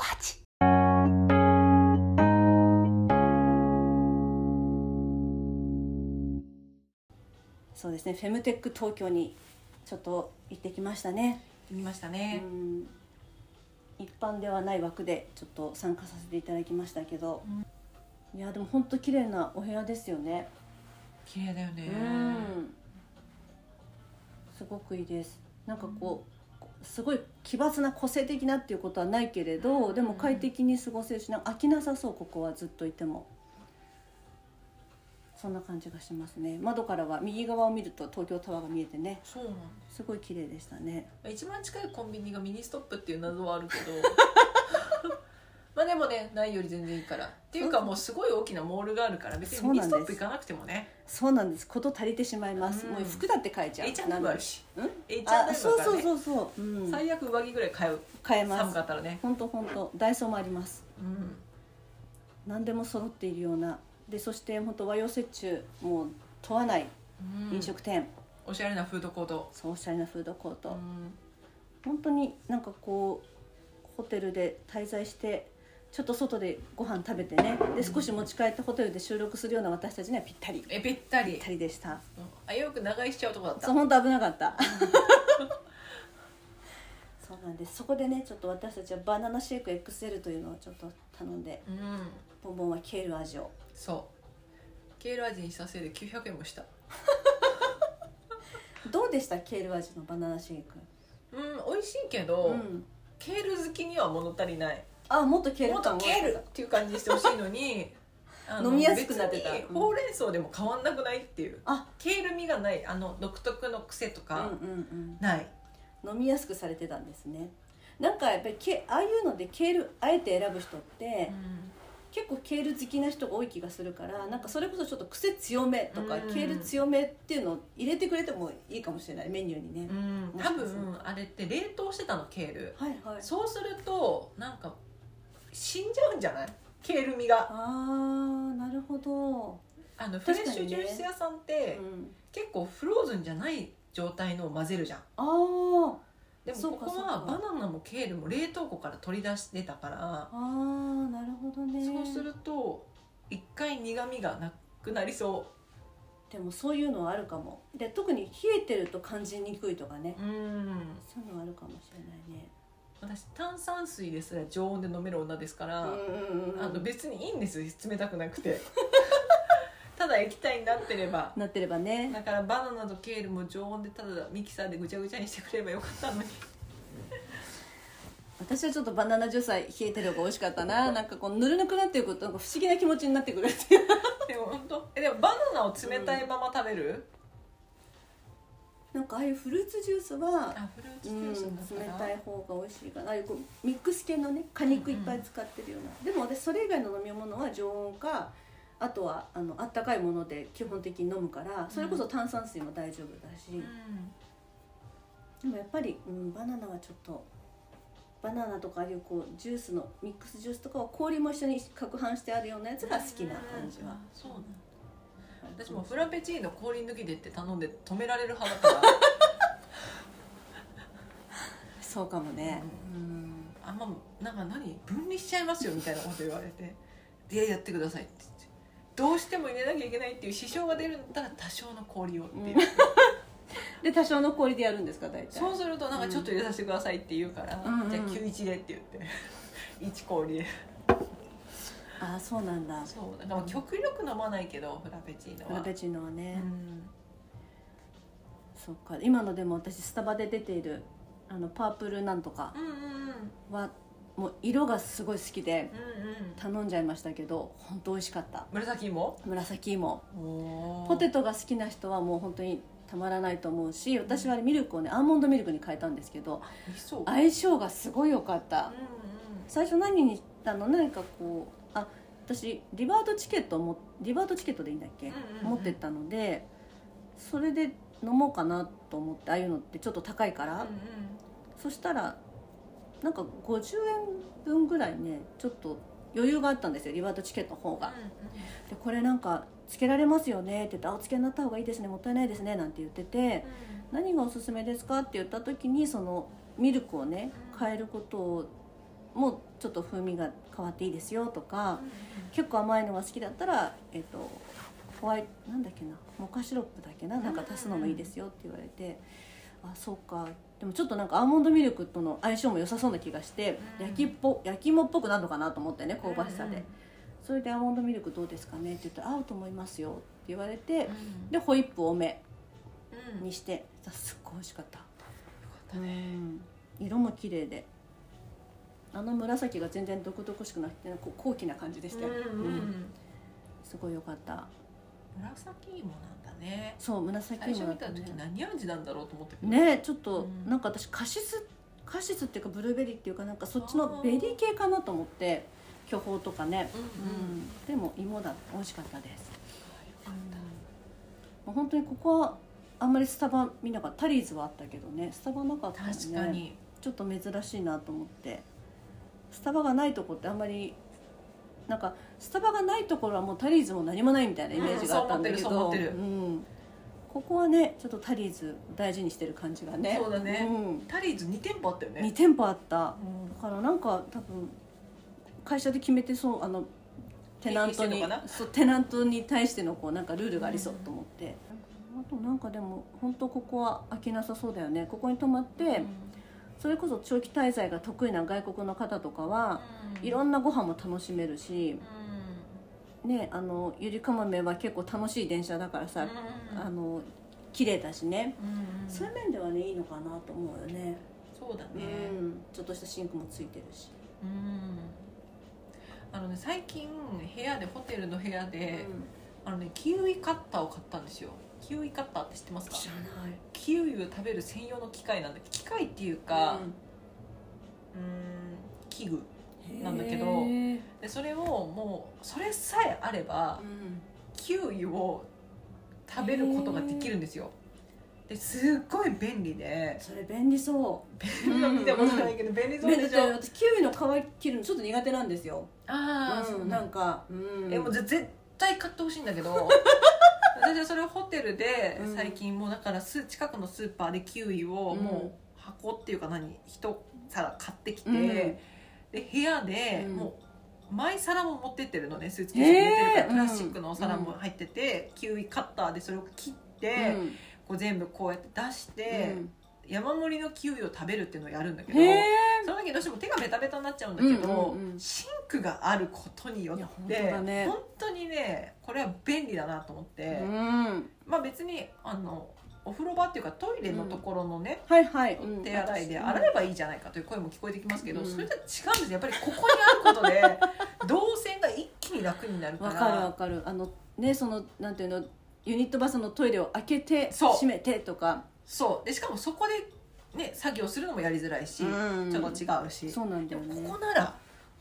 コハチそうですね。フェムテック東京にちょっと行ってきましたね、見ましたうね、ん、一般ではない枠でちょっと参加させていただきましたけど、いやでも本当綺麗なお部屋ですよね、綺麗だよね、うん。すごくいいです。なんかこうすごい奇抜な個性的なっていうことはないけれどでも快適に過ごせるしなんか飽きなさそうここはずっといても。そんな感じがしますね。窓からは右側を見ると東京タワーが見えてね。そうなんですごい綺麗でしたね。一番近いコンビニがミニストップっていう謎はあるけど まあでもねないより全然いいから。っていうかもうすごい大きなモールがあるから別にミニストップ行かなくてもね。そうなんです。こと足りてしまいます、うん。もう服だって買えちゃう。H&M あるし。う。ん？H&M あだそうそうそうそう、うん、最悪上着ぐらい買う。買えま寒かすったらね。本当本当。ダイソーもあります。うん。何でも揃っているような。でそして本当和洋折衷もう問わない。うん。飲食店、おしゃれなフードコート。そうおしゃれなフードコート、うん。本当になんかこうホテルで滞在してちょっと外でご飯食べてね。で少し持ち帰ってホテルで収録するような私たちにはぴったり。ぴっえぴったり。たりでした。うん。あよく長居しちゃうとこだった。そう本当危なかった。そうなんです。そこでねちょっと私たちはバナナシェイク XL というのをちょっと頼んでうん。ボンボンはケール味を。そう。ケール味にしたせいで900円もした。どうでした？ケール味のバナナシェイク。うん美味しいけど、うん。ケール好きには物足りないあもっとケールも。っとケールっていう感じにしてほしいのに あの飲みやすくなってた。別にほうれん草でも変わんなくないっていう。あ。ケール味がないあの独特の癖とうんかうん。ない、うん飲みやすくされてたんですね。なんかやっぱりケああいうのでケールあえて選ぶ人って、結構ケール好きな人が多い気がするからなんかそれこそちょっと癖強めとか、うん。ケール強めっていうのを入れてくれてもいいかもしれない。メニューにね、うん。多分あれって冷凍してたのケールはいはい。そうするとなんか死んじゃうんじゃない？ケール味が。あーなるほど、あのフレッシュジュース屋さんって、うん、結構フローズンじゃない状態のを混ぜるじゃん。ああでもここはバナナもケールも冷凍庫から取り出してたから。あーなるほどね。そうすると一回苦味がなくなりそでもそういうのはあるかも。で特に冷えてると感じにくいとかね。ううん。そういうのはあるかもしれないね私炭酸水ですら常温で飲める女ですから、うんうんうんあの別にいいんですよ冷たくなくて。ただ液体になってれば。なってればね。だからバナナとケールも常温でただミキサーでぐちゃぐちゃにしてくれればよかったのに。私はちょっとバナナジュースは冷えてる方が美味しかったな。なんかこうぬるぬくなっていくとなんか不思議な気持ちになってくるっていう。でも本当？えでもバナナを冷たいまま食べる、なんかああいうフルーツジュースはあフルーツうん、冷たい方が美味しいかな。ああいうこうミックス系のね果肉いっぱい使ってるような、でも私それ以外の飲み物は常温かあとはあのあったかいもので基本的に飲むからそれこそ炭酸水も大丈夫だし、うん。でもやっぱり、うん、バナナはちょっとバナナとかああいうこうジュースのミックスジュースとかは氷も一緒に攪拌してあるようなやつが好きな感じは。あ、そうなんだ私もフラペチーノ氷抜きでって頼んで止められる派だから。そうかもね、うん。あんまなんか何分離しちゃいますよみたいなこと言われて「いややってください」って言って。どうしても入れなきゃいけないっていう支障が出るんだったら多少の氷をっていう、で多少の氷でやるんですか大体。そうするとなんかちょっと入れさせてくださいって言うから、うん。うんじゃあ91でって言って。1氷でああそうなんだ。そうだから極力飲まないけどフラペチーノは。フラペチーノはね、うん。そっか。今のでも私スタバで出ているあのパープルなんとかうんうんうん。はもう色がすごい好きで頼んじゃいましたけど本当美味しかった。紫芋？紫芋。おポテトが好きな人はもう本当にたまらないと思うし私はミルクをねアーモンドミルクに変えたんですけど相性がすごい良かった。うん最初何にしたの？何かこうあ私リバードチケットをもリバードチケットでいいんだっけ、うんうんうん。持ってったのでそれで飲もうかなと思ってああいうのってちょっと高いから、うんそしたらなんか50円分ぐらいねちょっと余裕があったんですよリバードチケットの方が、でこれなんかつけられますよねって言って「あお付けになった方がいいですねもったいないですね」なんて言ってて「何がおすすめですか?」って言った時にそのミルクをね変えることをもうちょっと風味が変わっていいですよとか結構甘いのが好きだったら、えっとホワイトなんだっけなモカシロップだっけななんか足すのもいいですよって言われて、あそうか。でもちょっとなんかアーモンドミルクとの相性も良さそうな気がして、うん焼きっぽ焼き芋っぽくなるのかなと思ってね香ばしさで、うんうんそれで「アーモンドミルクどうですかね?」って言ったら「合うと思いますよ」って言われて、うん。でホイップ多めうん。にしてすっごい美味しかった、よかったね。うん。色も綺麗であの紫が全然毒々しくなくてこう高貴な感じでしたよ、うんうんうん。すごい良かった。紫芋なんだね。そう紫最初芋だったね。見た時何味なんだろうと思った。けどねちょっと、うん。なんか私カシスカシスっていうかブルーベリーっていうかなんかそっちのベリー系かなと思って巨峰とかね、うんうん。うん。でも芋だ美味しかったです、よかった。もう本当にここはあんまりスタバ見なかった。タリーズはあったけどねスタバなかったよね。確かに。ちょっと珍しいなと思ってスタバがないとこってあんまりなんかスタバがないところはもうタリーズも何もないみたいなイメージがあったんだけど、ここはねちょっとタリーズ大事にしてる感じがね。そうだね。ん、タリーズ2店舗あったよね。2店舗あった。うん。だからなんか多分会社で決めてそうあのテナントにそうテナントに対してのこうなんかルールがありそうと思って、あとなんかでも本当ここは飽きなさそうだよね。ここに泊まって、それこそ長期滞在が得意な外国の方とかは、いろんんなご飯も楽しめるし、ねあのゆりかもめは結構楽しい電車だからさ、あの綺麗だしね、そういう面ではねいいのかなと思うよね。そうだね。うん。ちょっとしたシンクもついてるし、うん。あのね最近部屋でホテルの部屋で、あのねキウイカッターを買ったんですよキウイカッターって知ってますか？知らない。キウイを食べる専用の機械なんだ機械っていうか、うん、器具なんだけどでそれをもうそれさえあればキウイを食べることができるんですよ。ですっごい便利で。それ便利そう。便利な見たことないけど便利そうでしょ？私キウイの皮切るのちょっと苦手なんですよ。ああ、うん。なんか、うん。えもうぜ絶対買ってほしいんだけど私はそれをホテルでうん。最近もうだからス近くのスーパーでキウイをうん。もう箱っていうか何一皿買ってきて、うん。で部屋でうん。もうマイ皿も持ってってるのねスーツケースに入れてるから、プラスチックのお皿も入ってて、キウイカッターでそれを切って、うん。こう全部こうやって出して、うん山盛りのキウイを食べるっていうのをやるんだけどその時どうしても手がベタベタになっちゃうんだけど、うんうんうん。シンクがあることによっいや本て当だね。本当にねこれは便利だなと思って、うん。まあ別にあのお風呂場っていうかトイレのところのね、はいはい、お手洗いでうん。洗えばいいじゃないかという声も聞こえてきますけど、うんそれとは違うんですよ。やっぱりここにあることで 動線が一気に楽になるから。わかるわかる。あのねそのなんていうのユニットバスのトイレを開けて閉めてとかそう。でしかもそこでね作業するのもやりづらいし、うん。ちょっと違うし。そうなんだでもよねここなら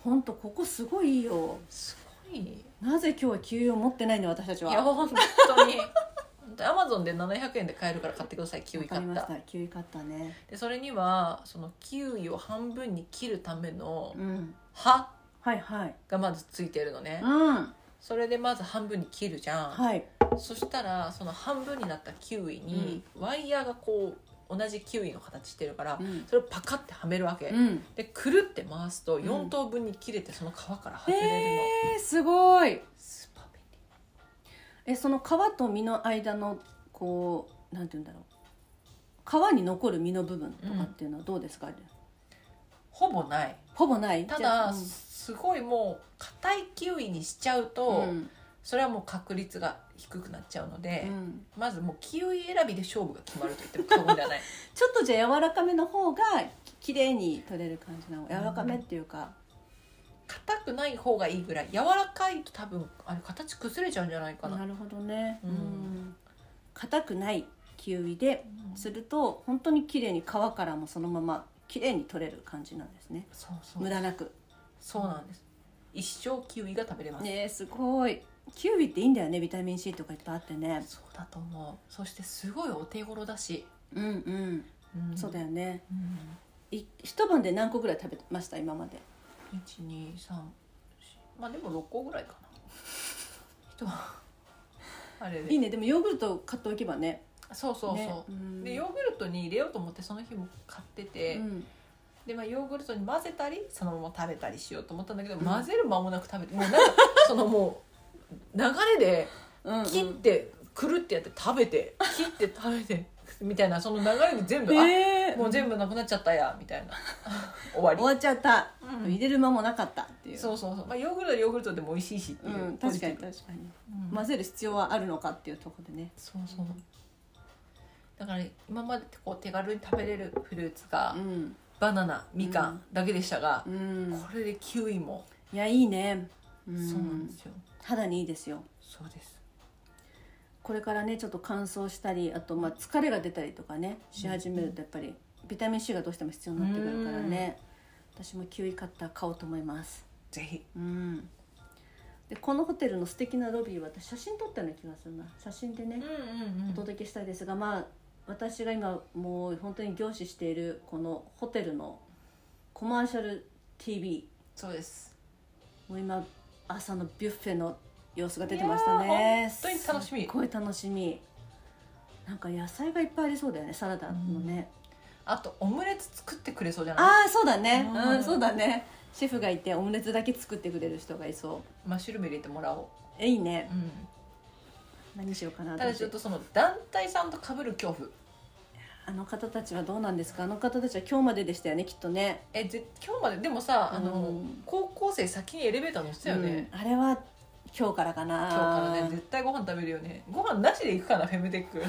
本当ここすごいいいよ。すごい。なぜ今日は給油を持ってないんだ私たちは。いや本当に。アマゾンで700円で買えるから買ってください。キウイ買った。たキウイ買ったね。でそれにはそのキウイを半分に切るためのうん。刃はいはい。がまずついてるのね。うんそれでまず半分に切るじゃん、はい。そしたらその半分になったキウイにワイヤーがこう同じキウイの形してるからうん。それをパカッてはめるわけ、うん。でくるって回すとん。4等分に切れてその皮から外れるの、えー、すごい。スーパー便利えその皮と実の間のこうなんて言うんだろう。皮に残る実の部分とかっていうのはどうですか、ほぼない。ほぼない。ただすごいもう硬いキウイにしちゃうと、うん。それはもう確率が低くなっちゃうので、うん。まずもうキウイ選びで勝負が決まると言っても過言ではない。ちょっとじゃあ柔らかめの方がききれいに取れる感じなの？柔らかめっていうか、硬くない方がいいぐらい柔らかいと多分あれ形崩れちゃうんじゃないかな、なるほどね。うん。うん硬くないキウイですると本当に綺麗に皮からもそのまま綺麗に取れる感じなんですね。そうそう。無駄なくそうなんです。一生キウイが食べれます、ねえすごい。キウイっていいんだよねビタミン C とかいっぱいあってね。そうだと思う。そしてすごいお手頃だし、うんうん。うん。そうだよね。うん。い一晩で何個ぐらい食べました？今まで。123まあでも6個ぐらいかな。人は あれで。いいね。でもヨーグルト買っておけばね。そうそうそう、ね。うん。でヨーグルトに入れようと思ってその日も買ってて、うんでまあヨーグルトに混ぜたりそのまま食べたりしようと思ったんだけど、うん。混ぜる間もなく食べてもうなんか そのもう流れでうんうん。切ってくるってやって食べて切って食べてみたいなその流れで全部、あえー。もう全部なくなっちゃったやみたいな。終わり。終わっちゃった、うん。入れる間もなかったっていう。そうそうそう、まあ、ヨーグルトはヨーグルトでも美味しいしっていう、うん、確かに確かに、うん。混ぜる必要はあるのかっていうところでね。そうそう。だから今までこう手軽に食べれるフルーツが、うんバナナみかうん。んだけでしたがう、ん。これでキウイも、いやいいね、うん、そうなんですよ。肌にいいですよ。そうです。これからねちょっと乾燥したりあとまあ疲れが出たりとかねし始めるとやっぱりビタミン C がどうしても必要になってくるからね。私もキウイカッター買おうと思います。ぜひ。うん。でこのホテルの素敵なロビーは私写真撮ったような気がするな。写真でね、うんうん。お届けしたいですがまあ私が今もう本当に凝視しているこのホテルのコマーシャル TV そうです。もう今朝のビュッフェの様子が出てましたね。本当に楽しみ。すっごい楽しみ。なんか野菜がいっぱいありそうだよねサラダのね、あとオムレツ作ってくれそうじゃない？ああそうだね。うん。うんそうだね。シェフがいてオムレツだけ作ってくれる人がいそマッシュルーム入れてもらおう、いいね。うん、何しようかなただちょっとその団体さんと被る恐怖。あの方たちはどうなんですか？あの方たちは今日まででしたよねきっとね。えぜ今日まで？でもさあの、うん高校生先にエレベーター乗ってたよね、うん。あれは今日からかな。今日からね絶対ご飯食べるよね。ご飯なしで行くかなフェムテック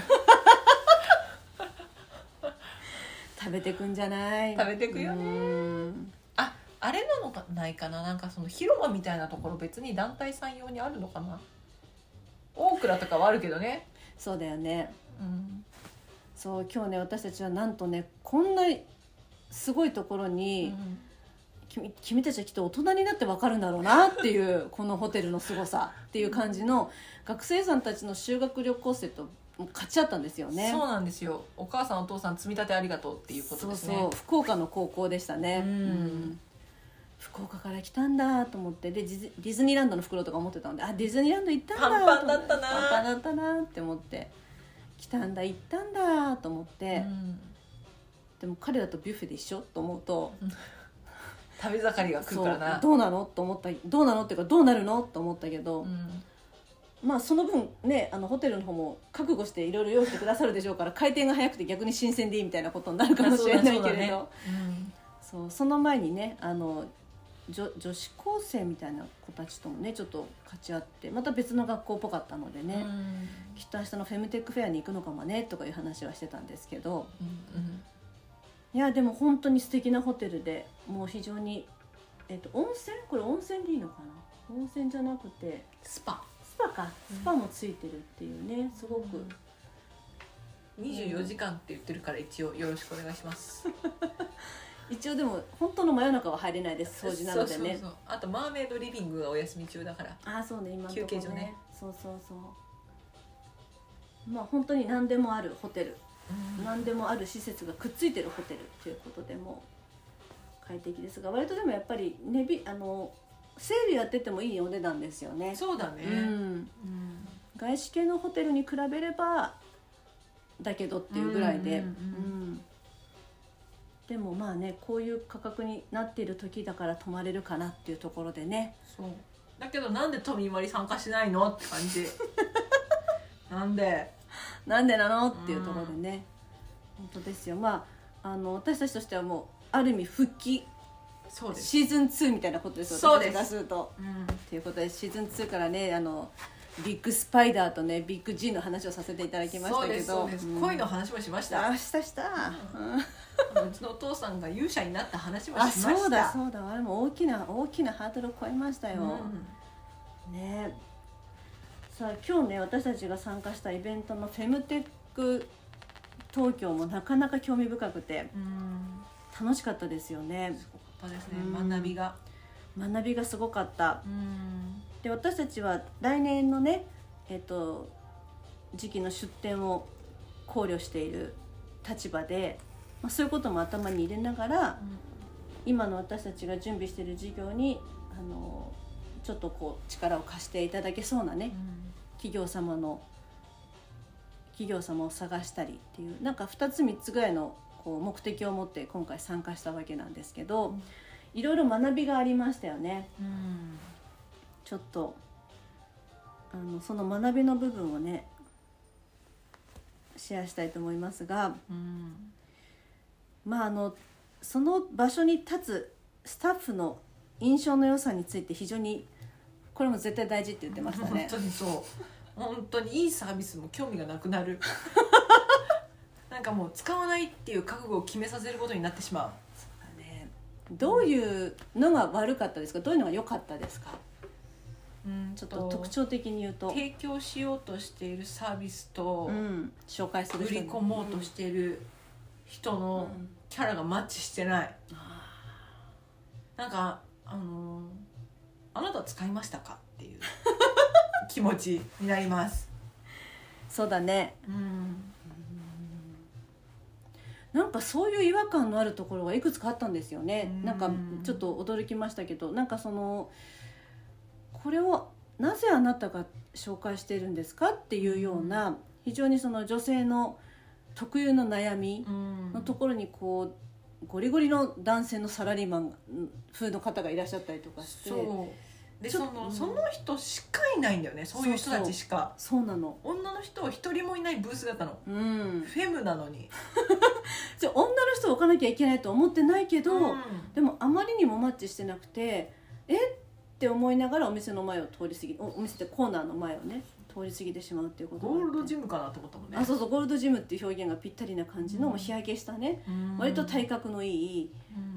食べてくんじゃない？食べてくよね。うん。ああれなのかないかな？なんかその広間みたいなところ別に団体さん用にあるのかな？大倉とかはあるけどね。そうだよね。うん。そう今日ね私たちはなんとねこんなすごいところに、君君たちはきっと大人になって分かるんだろうなっていう このホテルの凄さっていう感じの学生さんたちの修学旅行生と勝ち合ったんですよね。そうなんですよ。お母さんお父さん積み立てありがとうっていうことですね。そうそう。福岡の高校でしたね、うん福岡から来たんだと思ってでディズディズニーランドの袋とか持ってたのであディズニーランド行ったんだパンパンだったな。パンパンだったなって思って来たんだ行ったんだと思って、うん。でも彼らとビュッフェで一緒と思うと食べ盛りが来るからな。どうなのと思ったどうなのっていうかどうなるのと思ったけど、うん。まあその分ねあのホテルの方も覚悟していろいろ用意してくださるでしょうから回転が早くて逆に新鮮でいいみたいなことになるかもしれないけれど。そうそうその前にねあの女女子高生みたいな子たちともねちょっと勝ち合ってまた別の学校っぽかったのでね、きっと明日のフェムテックフェアに行くのかもねとかいう話はしてたんですけどうんうん。いやでも本当に素敵なホテルでもう非常に、えっと温泉？これ温泉でいいのかな？温泉じゃなくてスパ。スパか。スパもついてるっていうねすごく、24時間って言ってるから一応よろしくお願いします 一応でも本当の真夜中は入れないです掃除なのでね。そうそうあとマーメイドリビングがお休み中だから。ああそうね今のところ休憩所ね。そうそうそう。まあ本当に何でもあるホテル。何でもある施設がくっついてるホテルということでも快適ですが割とでもやっぱり値びあのセールやっててもいいお値段ですよね。そうだね。うん、うん。外資系のホテルに比べればだけどっていうぐらいで、うんうんうん。うんでもまあねこういう価格になっている時だから泊まれるかなっていうところでね。そう。だけどなんで都民割参加しないのって感じ。なんで？なんでなのっていうところでね、本当ですよ。まああの私たちとしてはもうある意味復帰。そうです。シーズン2みたいなことですよ。そうです。と。うん。ということでシーズン2からねあのビッグスパイダーとねビッグ G の話をさせていただきましたけど。恋の話もしました。あしたした、うん。うちのお父さんが勇者になった話もしあました。そうだそうだ。あれも大きな大きなハードルを超えましたよ、うん。ね。さあ今日ね私たちが参加したイベントのフェムテック東京もなかなか興味深くてうん。楽しかったですよね。すごかったですね。うん学びが。学びがすごかった。うんで私たちは来年のねえっ、と時期の出店を考慮している立場で、まあ、そういうことも頭に入れながら今の私たちが準備している事業にあのちょっとこう力を貸していただけそうなね企業様の企業様を探したりっていうなんか2つ3つぐらいのこう目的を持って今回参加したわけなんですけどいろいろ学びがありましたよね。うんちょっとあのその学びの部分をねシェアしたいと思いますがうん。まああのその場所に立つスタッフの印象の良さについて非常にこれも絶対大事って言ってました本ね。当にそう。本当にいいサービスも興味がなくなる。なんかもう使わないっていう覚悟を決めさせることになってしまね。どういうのが悪かったですか？どういうのが良かったですか？う、うん、ちょっと特徴的に言うと、提供しようとしているサービスと、うん、紹介する売りに込もうとしている人うん。のキャラがマッチしてない。あなんかあのーあなた使いましたかっていう 気持ちになります。ーそうだね。うん。なんかそういう違和感のあるところがいくつかあったんですよね。うん。なんかちょっと驚きましたけどなんかそのこれをなぜあなたが紹介しているんですかっていうような非常にその女性の特有の悩みうん。のところにこうゴリゴリの男性のサラリーマン風の方がいらっしゃったりとかしてでちょっとうん。そのその人しかいないんだよね。そういう人たちしか。そうなの女の人は一人もいないブースだったの。うん。フェムなのに。じゃあ女の人を置かなきゃいけないと思ってないけど、うん。でもあまりにもマッチしてなくてえ？って思いながらお店の前を通り過ぎおお店ってコーナーの前をね通り過ぎてしまうっていうことゴールドジムかなと思ったもんね。あそうそうゴールドジムっていう表現がぴったりな感じの、うん。もう日焼けしたね、うん。割と体格のいい、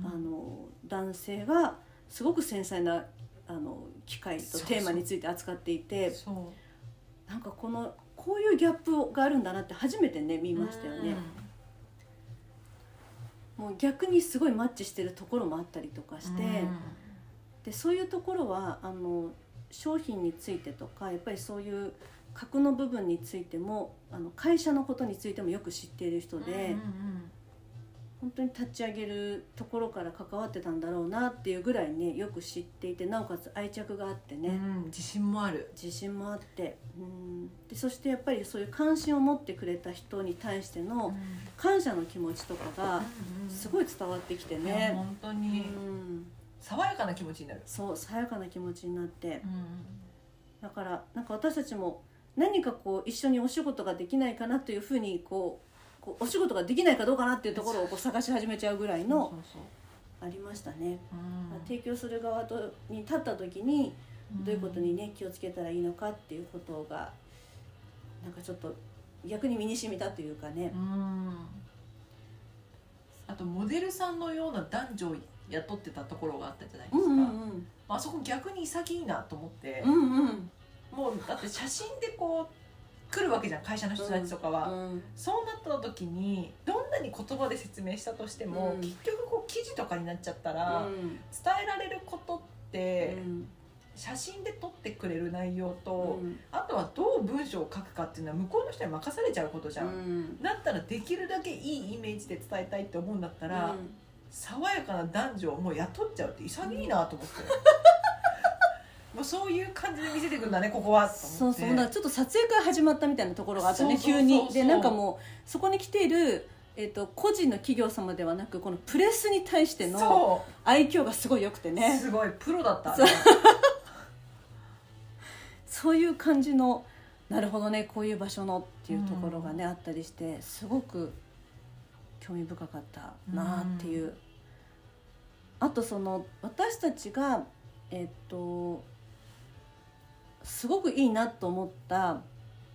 うん。あの男性がすごく繊細なあの機械とテーマについて扱っていてそう。なんかこのこういうギャップがあるんだなって初めてね見ましたよね、もう逆にすごいマッチしてるところもあったりとかして、でそういうところはあの商品についてとかやっぱりそういう核の部分についてもあの会社のことについてもよく知っている人で、うんうん本当に立ち上げるところから関わってたんだろうなっていうぐらいねよく知っていてなおかつ愛着があってね、うん自信もある。自信もあって。うん。でそしてやっぱりそういう関心を持ってくれた人に対しての感謝の気持ちとかがすいごい伝わってきてね。ね。本当うにん爽やかな気持ちになる。そう爽やかな気持ちになって。だからなんか私たちも何かこう一緒にお仕事ができないかなというふうにこうこうお仕事ができないかどうかなっていうところをこう探し始めちゃうぐらいのありましたね。そう提供する側とに立った時にどういうことにね気をつけたらいいのかっていうことがなんかちょっと逆に身に染みたというかね。う。ん。あとモデルさんのような男女を雇ってたところがあったじゃないですか、うんうんあそこ逆に潔いなと思って。う、んうんうん。もうだって写真でこう来るわけじゃん会社の人たちとかは、うんそうなった時にどんなに言葉で説明したとしても、うん。結局こう記事とかになっちゃったら、うん。伝えられることって、うん。写真で撮ってくれる内容と、うん。あとはどう文章を書くかっていうのは向こうの人に任されちゃうことじゃん、うん。だったらできるだけいいイメージで伝えたいって思うんだったら、うん爽やかな男女をもう雇っちゃうって潔いなと思って、もうそういう感じで見せてくんだねここは。そうそう。だからちょっと撮影から始まったみたいなところがあったね急に。でなんかもうそこに来ている、えー、と個人の企業様ではなくこのプレスに対してのそ愛嬌がすごい良くてうね。すごいプロだったそう。そういう感じのなるほどねこういう場所のっていうところがね、あったりしてすごく興味深かったなっていう、あとその私たちがえっとすごくいいなと思った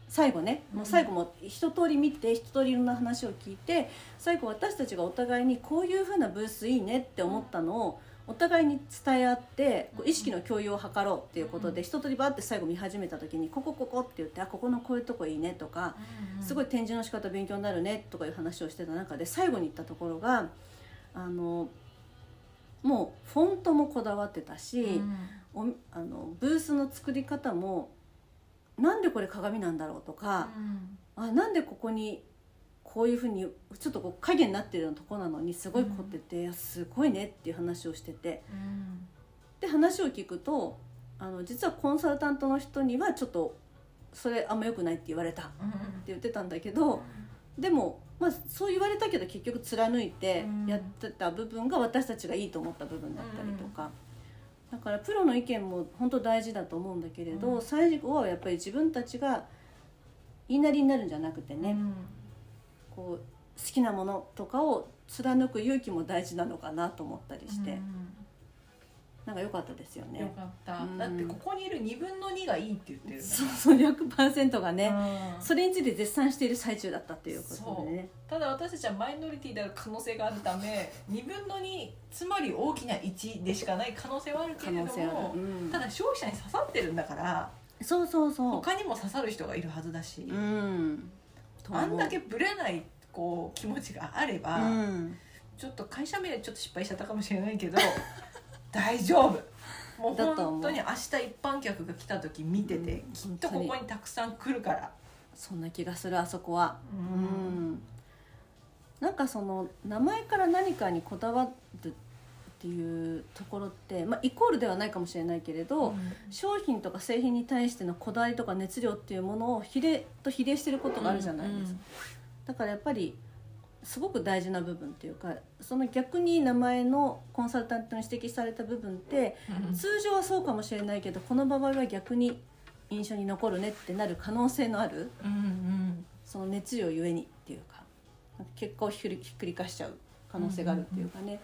最後ね。もう最後も一通り見て一通りいろんな話を聞いて最後私たちがお互いにこういうふうなブースいいねって思ったのをお互いに伝え合ってこう意識の共有を図ろうっていうことで一通りバーって最後見始めた時に「ここここ」って言って「あここのこういうとこいいね」とかすごい展示の仕方勉強になるねとかいう話をしてた中で最後に言ったところがあのもうフォントもこだわってたし、うん。おあのブースの作り方もなんでこれ鏡なんだろうとか、あなんでここにこういうふうにちょっとこう影になってるようなとこなのにすごい凝ってて、いやすごいねっていう話をしてて。で話を聞くとあの実はコンサルタントの人にはちょっとそれあんま良くないって言われたって言ってたんだけどでも、まあ、そう言われたけど結局貫いてうん。やってた部分が私たちがいいと思った部分だったりとか、だからプロの意見も本当大事だと思うんだけれど、うん。最後はやっぱり自分たちが言いなりになるんじゃなくてね、うんこう好きなものとかを貫く勇気も大事なのかなと思ったりして、うん。なんか良かったですよね。よかった、うん。だってここにいる2分の2がいいって言ってるそうそう100%がね、うん。それについて絶賛している最中だったっていうことでね。ただ私たちはマイノリティである可能性があるため 2分の2つまり大きな1でしかない可能性はあるけれど可能性ある。も、うん。ただ消費者に刺さってるんだからそうそうそう。他にも刺さる人がいるはずだし、うんと思うあんだけブレないこう気持ちがあれば、うん。ちょっと会社名ちょっと失敗しちゃったかもしれないけど 大丈夫。もう本当に明日一般客が来た時見てて、うんきっとここにたくさん来るから、そんな気がするあそこは。ううん。なんかその名前から何かにこだわるっていうところって、まあ、イコールではないかもしれないけれど、商品とか製品に対してのこだわりとか熱量っていうものを比例と比例してることがあるじゃないですか、だからやっぱりすごく大事な部分っていうかその逆に名前のコンサルタントに指摘された部分ってうん。通常はそうかもしれないけどこの場合は逆に印象に残るねってなる可能性のあるうんうん。その熱量ゆえにっていうか結果をひっくりひっくり返しちゃう可能性があるっていうかね、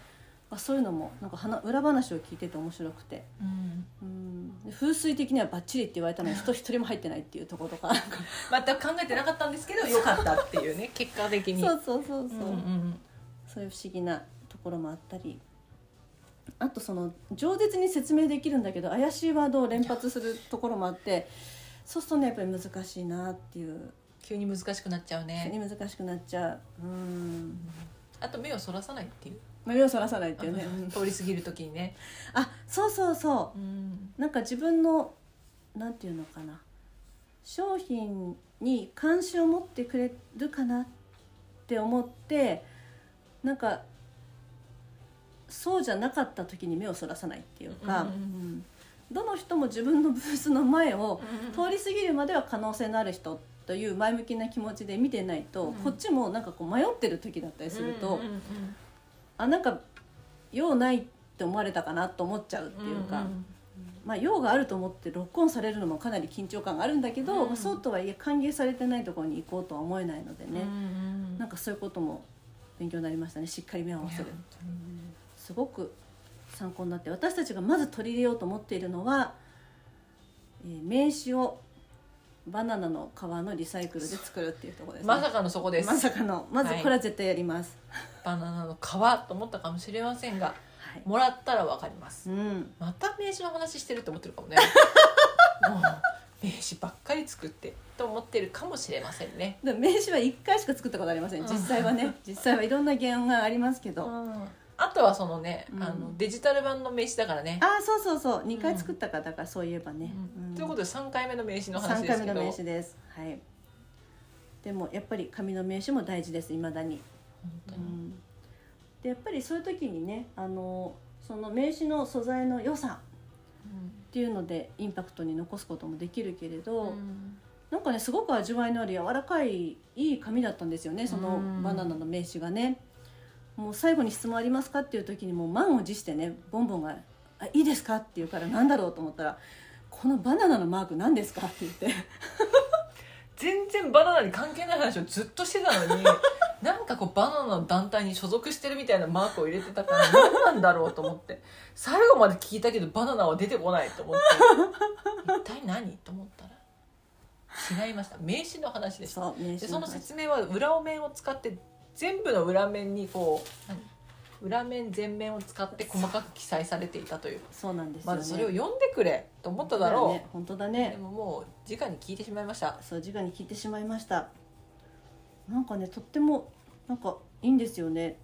まあ、そういうのもなんか話裏話を聞いてて面白くて。うん。うん。で風水的にはバッチリって言われたのに 人一人も入ってないっていうところとか 全く考えてなかったんですけどよかったっていうね結果的に。そうそうそうそう、うんうんそういう不思議なところもあったり。あとその饒舌に説明できるんだけど怪しいワードを連発するところもあってそうするとねやっぱり難しいなっていう。急に難しくなっちゃう非ね。常に難しくなっちゃう。うん。あと目をそらさないっていう目をそらさないっていうね、う。ん。通り過ぎる時にね、あそうそうそう。うん。なんか自分のなんていうのかな。商品に関心を持ってくれるかなって思ってなんかそうじゃなかった時に目をそらさないっていうか、うんうんどの人も自分のブースの前を通り過ぎるまでは可能性のある人という前向きな気持ちで見てないと、うん。こっちもなんかこう迷ってる時だったりすると、うんうんうんあなんか用ないって思われたかなと思っちゃうっていうか。んまあ、用があると思ってロックオンされるのもかなり緊張感があるんだけど、うん。まあ、そうとはいえ歓迎されてないところに行こうとは思えないのでうんね、うん。なんかそういうことも勉強になりましたね。しっかり目を合わせるすごく参考になって私たちがまず取り入れようと思っているのは、えー名刺をバナナの皮のリサイクルで作るっていうところですね。まさかのそこです、まさかの。まずこれは絶対やります、バナナの皮と思ったかもしれませんがはい。もらったらわかります。うん、また名刺の話してるって思ってるかもね。もう名刺ばっかり作ってと思ってるかもしれませんね、名刺は1回しか作ったことありません。実際はね。実際はいろんな原因がありますけど、あとはそのね、うん。あのデジタル版の名刺だからね、ああそうそうそう。2回作ったかだからそういえばね、うん。うん。ということで3回目の名刺の話3ですけど。回目の名刺です。はい。でもやっぱり紙の名刺も大事ですいまだに、本当に。うん、でやっぱりそういう時にねあのその名刺の素材の良さっていうのでインパクトに残すこともできるけれど、うん。なんかねすごく味わいのある柔らかいいい紙だったんですよねそのうん。バナナの名刺がねもう最後に質問ありますかっていう時にもう満を持してねボンボンが「あいいですか?」って言うから何だろうと思ったら「このバナナのマーク何ですか?」って言って 全然バナナに関係ない話をずっとしてたのに なんかこうバナナの団体に所属してるみたいなマークを入れてたから何なんだろうと思って最後まで聞いたけどバナナは出てこないと思って一体何と思ったら違いました名刺の話でしたそでその説明は裏面を使って全部の裏面にこう何裏面全面を使って細かく記載されていたという。そうなんですよね。まずそれを読んでくれと思っただろう、ね本当だでねももう直に聞いてしまいました。そう直に聞いてしまいました。なんかねとってもなんかいいんですよね、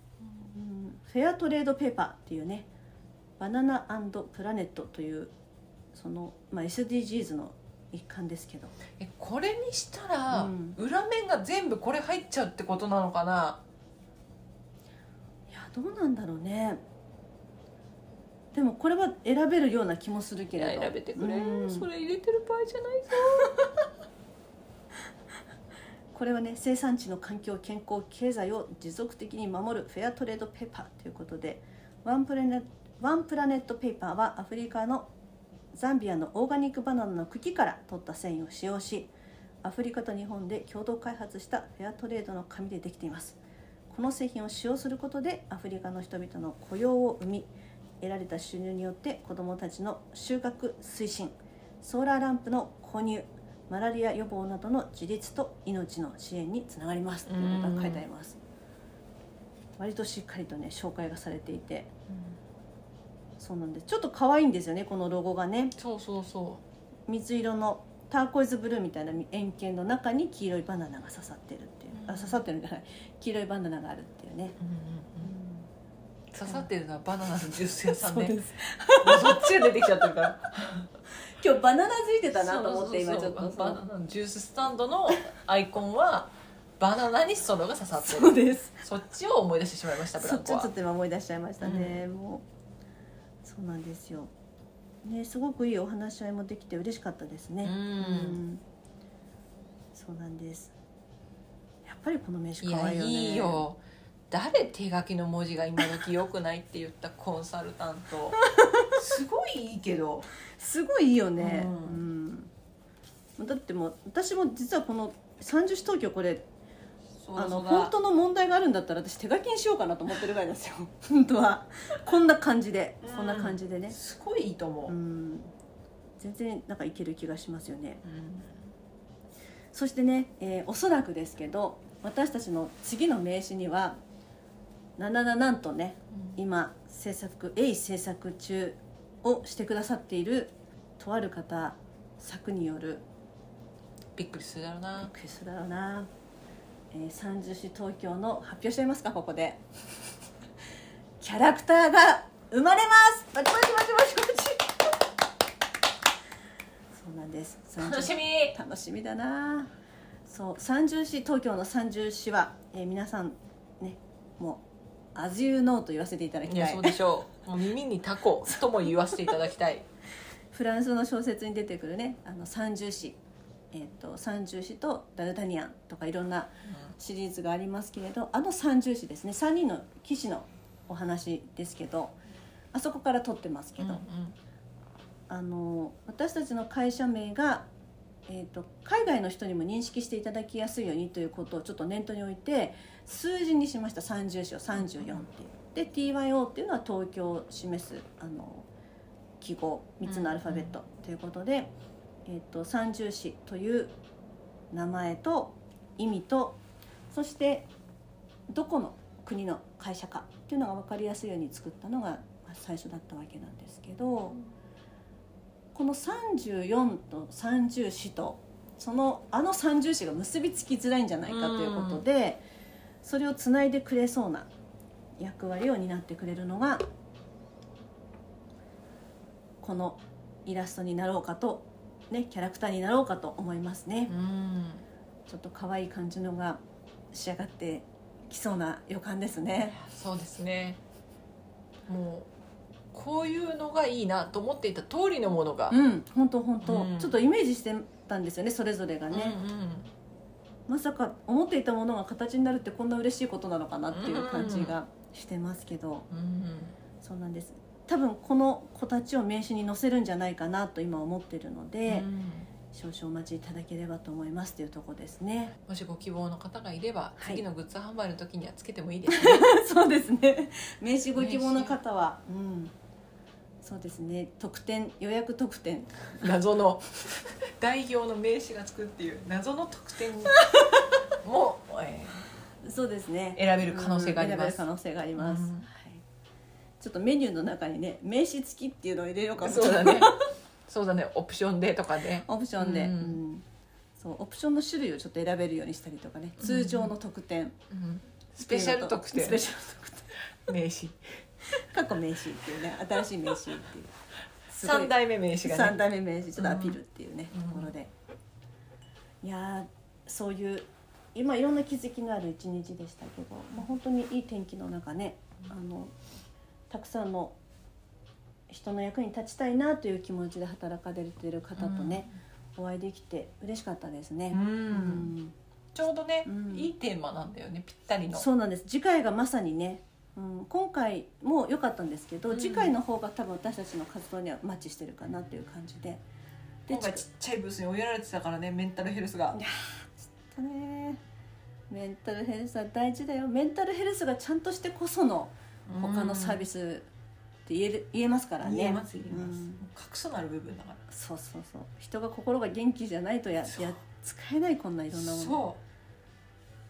うん、フェアトレードペーパーっていうね。バナナプラネットというその、まあ、SDGs の一環ですけど。えこれにしたら、うん。裏面が全部これ入っちゃうってことなのかな？いやどうなんだろうね。でもこれは選べるような気もするけいれど。や選べてくれ、うん。それ入れてる場合じゃないぞ。これはね生産地の環境健康経済を持続的に守るフェアトレードペーパーということでワンプラネワンプラネットペーパーはアフリカのザンビアのオーガニックバナナの茎から取った繊維を使用しアフリカと日本で共同開発したフェアトレードの紙でできています。この製品を使用することでアフリカの人々の雇用を生み得られた収入によって子どもたちの収穫推進ソーラーランプの購入マラリア予防などの自立と命の支援につながります。ということが書いてあります。割としっかりとね紹介がされていてそうなんです。ちょっと可愛いんですよねこのロゴがね。そうそうそ水色のターコイズブルーみたいな円形の中に黄色いバナナが刺さってるっていう、あ刺さってるんじゃない。黄色いバナナがあるっていうね、う、うんうん。うん、刺さってるのはバナナのジュース屋さんね。そっちが出てきちゃってるから。今日バナナついてたなと思って今ちょっと。バナナのジューススタンドのアイコンはバナナにソロが刺さってる。そうです。そっちを思い出してしまいましたブランコは。そっちちょっと今思い出しちゃいましたね、もうそうなんですよ。ねすごくいいお話し合いもできて嬉しかったですね。うん。そうなんです。やっぱりこの名刺可愛いよね。いいよ。誰手書きの文字が今時良くないって言った コンサルタント。すごいいいけど。すごいいいよね、ううん。だってもう私も実はこの三十市東京これあの本当の問題があるんだったら私手書きにしようかなと思ってるぐらいですよ。本当は。こんな感じで。うん。こんな感じでね。すごいいいと思う、うん。全然なんかいける気がしますよね。うん。そしてね、えーおそらくですけど私たちの次の名刺にはななななんとね今制作鋭意制作中をしてくださっているとある方作によるびっくりするだろうびっなくりするだろうな、えー、三十市東京の発表しちゃいますかここで。キャラクターが生まれます。バチバチバチバチバチそうなんです。楽しみ。楽しみだな。そう三十市東京の三十市は、えー皆さんねもう「As you know」と言わせていただきたい。いやそうでしょう。もう耳にタコとも言わせていただきたい。フランスの小説に出てくるねあの三重詩、えー、と三重詩とダルタニアンとかいろんなシリーズがありますけれどあの三重詩ですね。3人の騎士のお話ですけどあそこから撮ってますけど、うんうん。あの私たちの会社名が、えー、と海外の人にも認識していただきやすいようにということをちょっと念頭に置いて数字にしました。三重詩を。34っていう。で TYO っていうのは東京を示すあの記号。3つのアルファベットということで、えー、と三重詩という名前と意味とそしてどこの国の会社かっていうのが分かりやすいように作ったのがまあ最初だったわけなんですけど。この34と30子とそのあの30子が結びつきづらいんじゃないかということで、それをつないでくれそうな役割を担ってくれるのがこのイラストになろうかと、ね、キャラクターになろうかと思いますね、うんちょっと可愛い感じのが仕上がってきそうな予感ですね。そうですね。もうこういうのがいいなと思っていた通りのものが、うん本当本当、うん。ちょっとイメージしてたんですよねそれぞれがね、うんうん。まさか思っていたものが形になるってこんな嬉しいことなのかなっていう感じがしてますけど、うん。そうなんです。多分この子たちを名刺に載せるんじゃないかなと今思ってるので、うん少々お待ちいただければと思いますというところですね。もしご希望の方がいれば、はい。次のグッズ販売の時にはつけてもいいですね。そうですね。名刺ご希望の方はうん。そうですね。特典予約特典。謎の 代表の名刺がつくっていう謎の特典も、えそうですね。選べる可能性があります。うん選べる可能性があります、うん。はい、ちょっとメニューの中にね名刺付きっていうのを入れようかーもそうだねそうだね。オプションでとかね。オプションで、うん。うん。そう。オプションの種類をちょっと選べるようにしたりとかね。通常の特典、うん。スペシャル特典。スペシャル特典。名刺。過去名刺っていうね。新しい名刺っていう。三代目名刺が三ね代目名刺。ちょっとアピールっていうね、うん。ところで。いやーそういう今いろんな気づきのある一日でしたけど、まあ、本当にいい天気の中ねあのたくさんの人の役に立ちたいなという気持ちで働かれている方とね、お会いできて嬉しかったですね。うん、うん。ちょうどね、うん。いいテーマなんだよねぴったりの。そうなんです。次回がまさにね、うん、今回も良かったんですけど、うん。次回の方が多分私たちの活動にはマッチしてるかなっていう感じで。で今回ちっちゃいブースに追いやられてたからねメンタルヘルスが。いやーねメンタルヘルスは大事だよ。メンタルヘルスがちゃんとしてこその他のサービススって言える言えますからね。言えます言えます、うん。隠さなる部分だから。そうそうそう。人が心が元気じゃないとやや使えないこんないろんなものそ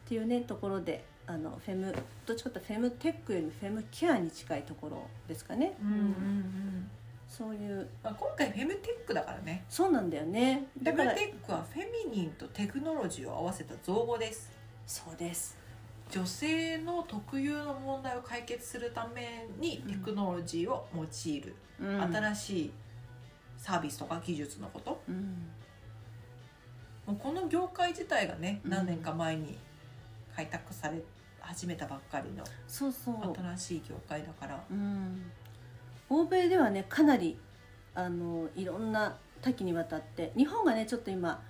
っていうねところであのフェムどっちかというとフェムテックよりフェムケアに近いところですかね、う、うんうんうん。そういう。まあ、今回フェムテックだからね。そうなんだよね。フェムだからテックはフェミニンとテクノロジーを合わせた造語です。そうです女性の特有の問題を解決するためにテクノロジーを用いる、うん。新しいサービスとか技術のこと。うん。もうこの業界自体がねうん。何年か前に開拓され始めたばっかりのそうそう。新しい業界だから。うん。欧米ではねかなりあのいろんな多岐にわたって日本がねちょっと今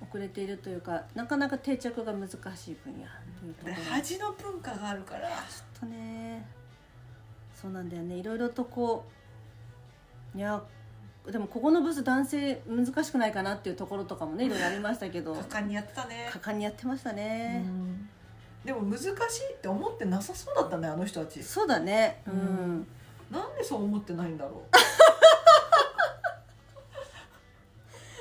遅れているというかなかなか定着が難しい分野というとこ恥の文化があるから。ちょっとね。そうなんだよね。いろいろとこういやでもここのブース男性難しくないかなっていうところとかもねいろいろありましたけど。果敢にやってたね。果敢にやってましたね、うん。でも難しいって思ってなさそうだったねあの人たち。そうだね。うん、うん。なんでそう思ってないんだろ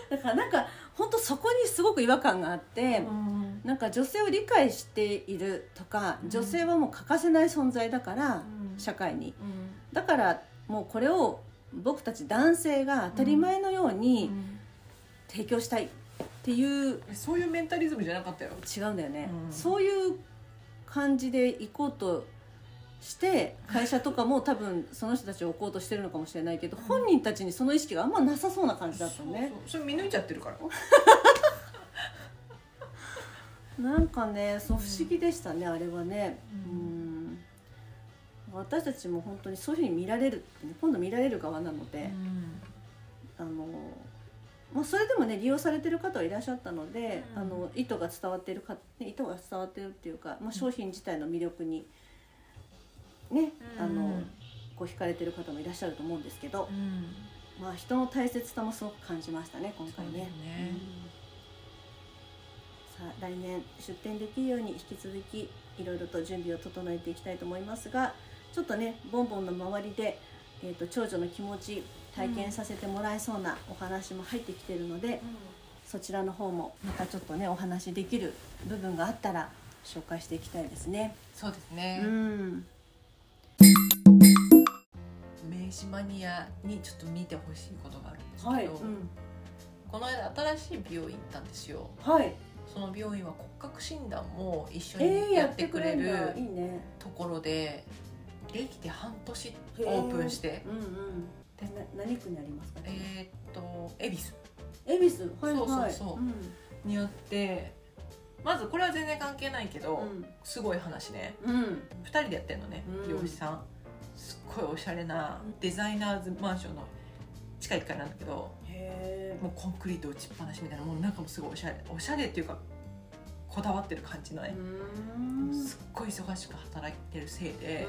だからなんか本当そこにすごく違和感があって、う、うん。なんか女性を理解しているとかうん。女性はもう欠かせない存在だから、社会に。だからもうこれを僕たち男性が当たり前のように提供したいっていうそういうメンタリズムじゃなかったよ。違うんだよね、うん。そういう感じで行こうとして会社とかも多分その人たちを置こうとしてるのかもしれないけど、本人たちにその意識があんまなさそうな感じだったね。そうそうそれ見抜いちゃってるから。なんかねそう不思議でしたね、あれはね。ううん。ん私たちも本当にそういうふうに見られる今度見られる側なので、あのまあ、それでもね利用されてる方はいらっしゃったので、うん。あの意図が伝わってるか、ね、意図が伝わってるっていうか、まあ、商品自体の魅力にね、あのこう惹かれてる方もいらっしゃると思うんですけど、うん。まあ、人の大切さもすごく感じましたね今回ね。ね。うん。さあ来年出店できるように引き続きいろいろと準備を整えていきたいと思いますがちょっとねボンボンの周りで、えー、と長女の気持ち体験させてもらえそうなお話も入ってきてるので、そちらの方もまたちょっとねお話しできる部分があったら紹介していきたいですね。そうですね、うん、名刺マニアにちょっと見てほしいことがあるんですけど、はい、この間新しい美容院行ったんですよ。はい、その美容院は骨格診断も一緒えー、にややってくれるるいいね。ところでできて半年オープンして。うんうん。でな何区にありますか？ね。えーっと恵比寿。恵比寿、はいはい。そうそうそう。ん。にあってまずこれは全然関係ないけど、うん。すごい話ね。うん、2人でやってんのねうん。美容師さん。すっごいおしゃれなデザイナーズマンションの地下1階なんだけどへもうコンクリート打ちっぱなしみたいなもう中もすごいおしゃれ。おしゃれっていうかこだわってる感じのね。う、ん。すっごい忙しく働いてるせいで、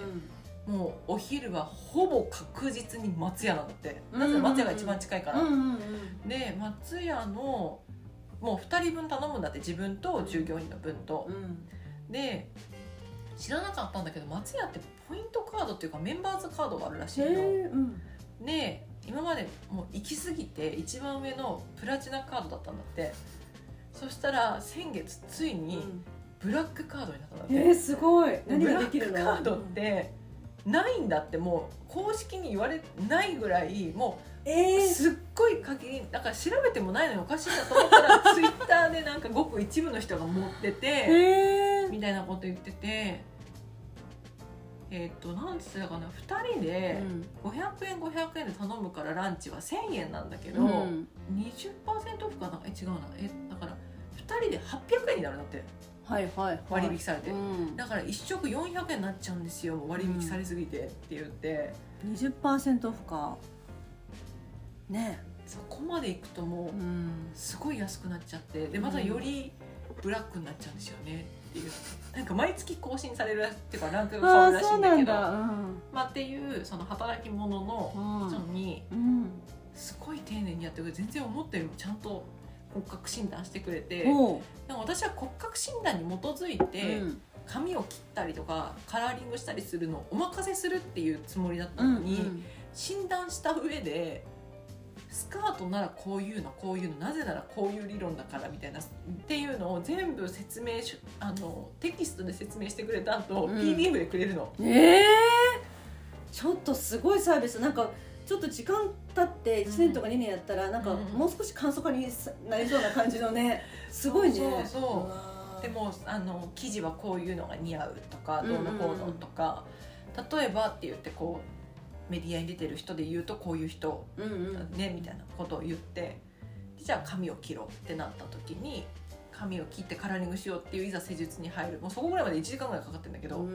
もうお昼はほぼ確実に松屋なんだって。うん。なぜ松屋が一番近いから、うんうんうん。で松屋のもう2人分頼むんだって自分と従業員の分と、うん。で知らなかったんだけど松屋ってポイントカードっていうかメンバーズカードがあるらしいへのえうん。で今までもう行き過ぎて一番上のプラチナカードだったんだって。そしたら先月ついにブラックカードになったんだって、えー、すごい。何ブラッができるの？クカードってないんだってもう公式に言われないぐらいもえー、うすっごい限りだから調べてもないのにおかしいなと思ったら ツイッターでなんかごく一部の人が持っててえー、みたいなこと言っててえっ、となんつってたかな2人で500円500円で頼むからランチは1000円なんだけど、うん。20%オフかな？え違うな。えだから2人で800円になるんだって。はいはい、はい、割引されて。うん、だから1食400円になっちゃうんですよ。割引されすぎてって言って、20%オフかね。そこまでいくともううん。すごい安くなっちゃってでまたよりブラックになっちゃうんですよねっていう。なんか毎月更新されるっていうかランクが変わるらしいんだけどまあ、っていうその働き者の人にすごい丁寧にやってくれて全然思ったよりもちゃんと骨格診断してくれてでも私は骨格診断に基づいて、髪を切ったりとかカラーリングしたりするのをお任せするっていうつもりだったのに、診断した上でスカートならこういうのこういうのなぜならこういう理論だからみたいなっていうのを全部説明しあのテキストで説明してくれた後、うん、PDF でくれるの。ええー、ちょっとすごいサービス。なんかちょっと時間経って1年とか2年やったら、なんかもう少し簡素化になりそうな感じのね。すごいね。そうそうでもあの生地はこういうのが似合うとかどうのこうのとか、例えばって言ってこうメディアに出てる人で言うとこういう人、ねみたいなことを言ってじゃあ髪を切ろうってなった時に髪を切ってカラーリングしようっていういざ施術に入る。もうそこぐらいまで1時間ぐらいかかってるんだけど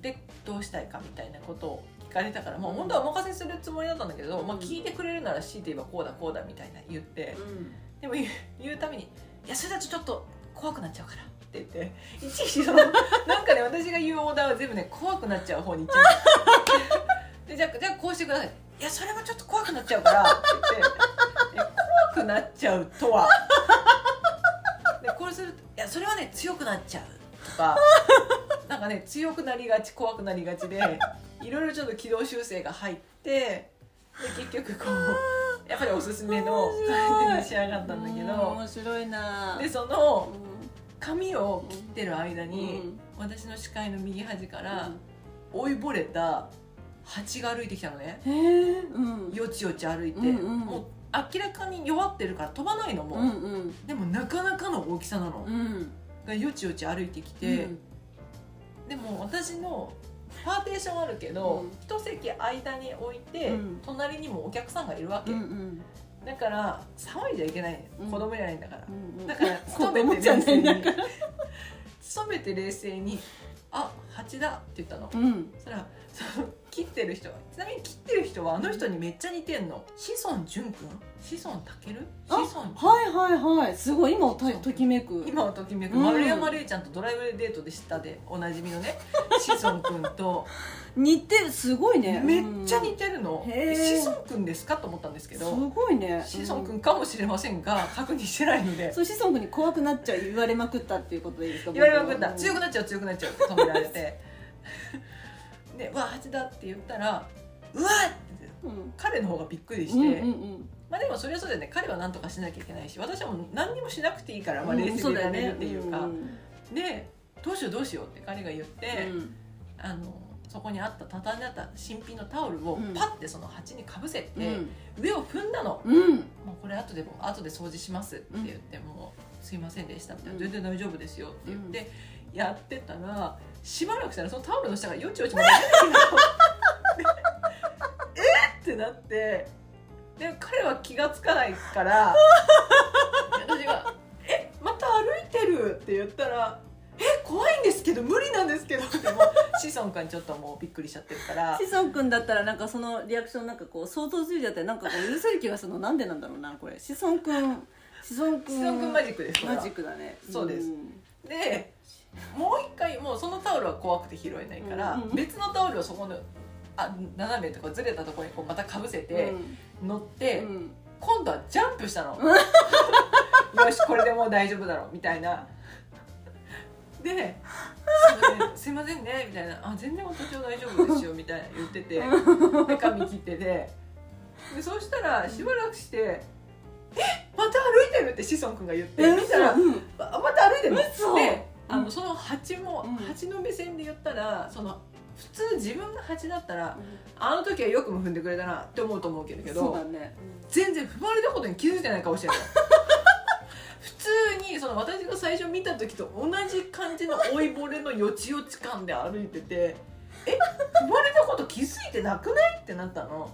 でどうしたいかみたいなことを聞かれたからもう本当はお任せするつもりだったんだけど、うん、まあ、聞いてくれるなら強いて言えばこうだこうだみたいな言って、うん、でも言うために「いやそれだとちょっと怖くなっちゃうから」って言って いちいちそのなんかね私が言うオーダーは全部ね怖くなっちゃう方に行っちゃう。でじゃあじゃあこうしてください。いやそれはちょっと怖くなっちゃうからって言って。怖くなっちゃうとは。でこれするといやそれはね強くなっちゃうとか。なんかね強くなりがち怖くなりがちでいろいろちょっと軌道修正が入ってで結局こうやっぱりおすすめの感じに仕上がったんだけど面白いな。でその髪を切ってる間に、私の視界の右端から追いぼれた蜂が歩いてきたのね、うん、よちよち歩いて、うんうん、もう明らかに弱ってるから飛ばないのも、うんうん、でもなかなかの大きさなの、うん、がよちよち歩いてきて、うん、でも私のパーテーションあるけど、一席間に置いて、隣にもお客さんがいるわけ、うんうん。だから騒いじゃいけない、子供じゃないんだから、うんうん、だから勤めて冷静に勤めて冷静に「あ蜂だ」って言ったの、うん、そしたら切ってる人はちなみに切ってる人はあの人にめっちゃ似てんの。志尊淳君？志尊健志尊はいはいはい。すごい今をときめく。今をときめく、うん、丸山礼ちゃんとドライブデートで知ったでおなじみのね。志尊君と。似てるすごいね。めっちゃ似てるの。志尊君ですかと思ったんですけど。すごいね。志尊君かもしれませんが確認してないので。そう志尊君に怖くなっちゃう言われまくったっていうことでいいですか？言われまくった。強くなっちゃう強くなっちゃうって止められてで「わ蜂だ」って言ったら「うわっ!」って、うん、彼の方がびっくりして、うんうんうん、まあでもそれはそうだよね。彼は何とかしなきゃいけないし私はもう何にもしなくていいから、まあ、冷静にいられるっていうか、うん。うね、で「どうしようどうしよう」って彼が言って、あのそこにあった畳んであった新品のタオルをパッてその鉢にかぶせて、上を踏んだの、もうこれ後でも後で掃除しますって言っても「すいませんでした」みたいな「全然大丈夫ですよ」って言って、やってたらしばらくしたらそのタオルの下がよちよちも出てきたえっってなってで彼は気が付かないから私が「えまた歩いてる」って言ったら「え怖いんですけど無理なんですけど」ってもう志尊君ちょっともうびっくりしちゃってるから志尊君だったらなんかそのリアクションなんかこう想像ついちゃってなんかこう許せる気がするのなんでなんだろうなこれ志尊君志尊君マジックですマジックだねそうです、でもう一回もうそのタオルは怖くて拾えないから、うん、別のタオルをそこのあ斜めとかずれたところにこうまたかぶせて乗って、うん、今度はジャンプしたの。よしこれでもう大丈夫だろうみたいな。で「すいませんね」みたいな「あ全然私は大丈夫ですよ」みたいな言ってて で髪切ってて。でそうしたらしばらくして「えまた歩いてる」って志尊君が言って見たら「また歩いてる」であのその蜂も、蜂の目線で言ったらその普通自分が蜂だったら、あの時はよくも踏んでくれたなって思うと思うけど、ね、全然踏まれたことに気づいてない顔してる 普通にその私が最初見た時と同じ感じの老いぼれのよちよち感で歩いててえ踏まれたこと気づいてなくない？ってなったの。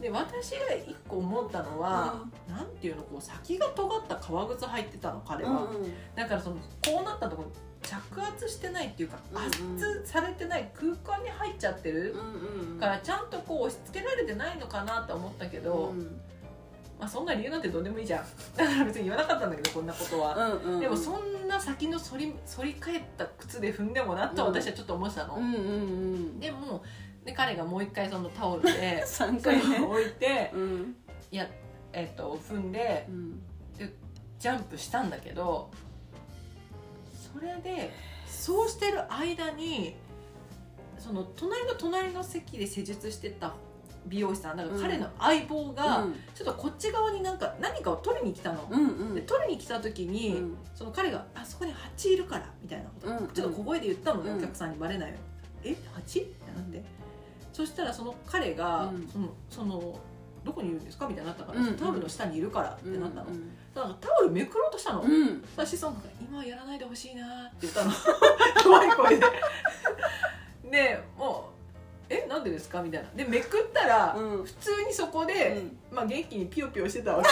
で私が一個思ったのは、うん、なんていうのこう先が尖った革靴履いてたの彼は、うんうん、だからそのこうなったところ着圧してないっていうか、圧されてない空間に入っちゃってる、からちゃんとこう押し付けられてないのかなと思ったけど、まあ、そんな理由なんてどうでもいいじゃん。だから別に言わなかったんだけどこんなことは、うんうんうん。でもそんな先の反り反り返った靴で踏んでもなと私はちょっと思ってたの、うんうんうん。でもで彼がもう一回そのタオルで 3回ね。置いてうん。いやえっと踏んでうん。ジャンプしたんだけどそれでそうしてる間にその隣の隣の席で施術してた美容師さんだから彼の相棒がうん。ちょっとこっち側になんか何かを取りに来たの。うんうん。で取りに来た時に、うん。その彼が「あそこに蜂いるから」みたいなこと、うん。ちょっと小声で言ったのね、うん。お客さんにバレないように「え？蜂?」ってなんでそしたらその彼が、うん。そのそのどこにいるんですかみたいになったから、うん。タオルの下にいるからってなったの、うんだからタオルめくろうとしたの、うん。さしそんが「今はやらないでほしいな」って言ったの。怖い声で。でもう「えなんでですか?」みたいな。でめくったら、うん。普通にそこで、うん。まあ、元気にピヨピヨしてたわけ。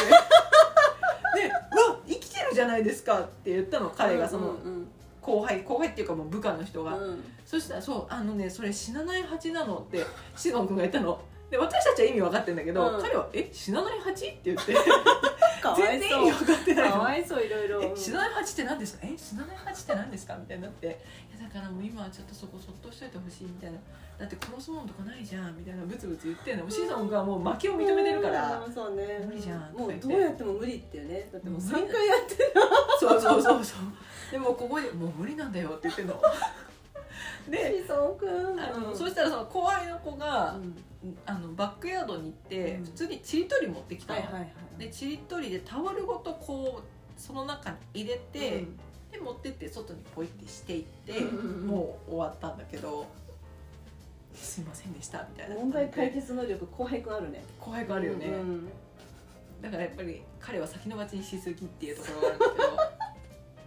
で「う わ生きてるじゃないですか」って言ったの彼がそのうん後輩後輩っていうかもう部下の人が、うん。そしたら「そうあのねそれ死なない蜂なの」ってシノン君が言ったの。で私たちは意味分かってんだけど、うん。彼は「え死なない蜂?」って言ってかわいそう分かってないのかわいそういろいろ。え死なない蜂って何ですか？え死なない蜂って何ですか？みたいになって。いやだからもう今はちょっとそこそっとしといてほしいみたいな。だって殺すもんとかないじゃんみたいなブツブツ言ってんの。シソンがもう負けを認めてるから。うんそうね。無理じゃんもうどうやっても無理っていうね。だってもうもう無理3回やってるそうそうそうそう。でもここでもう無理なんだよって言ってんの。で志尊くん。そしたらその後輩の子がう、んあのバックヤードに行って、うん。普通にちりとり持ってきたの、はいはいはい。でちりとりでタオルごとこうその中に入れて、うん。で持ってって外にポイってしていって、うんうんうん。もう終わったんだけど「すいませんでした」みたいな。問題解決能力後輩くんあるね。怖いがあるよね、うんだからやっぱり彼は先延ばしにしすぎっていうところがあるんだけど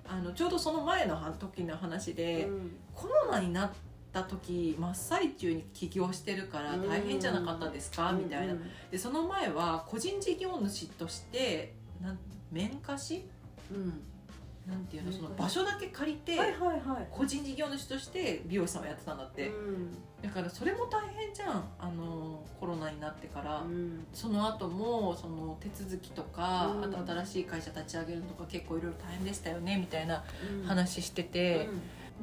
あのちょうどその前の時の話で、うん。コロナになった時真っ最中に起業してるから大変じゃなかったですか、みたいな。でその前は個人事業主としてなん面貸し？うん。なんていうの？その場所だけ借りて、個人事業主として美容師さんをやってたんだって、うん。だからそれも大変じゃんあのコロナになってから、うん。その後もその手続きとか、うん。あと新しい会社立ち上げるのとか結構いろいろ大変でしたよねみたいなうん。話してて、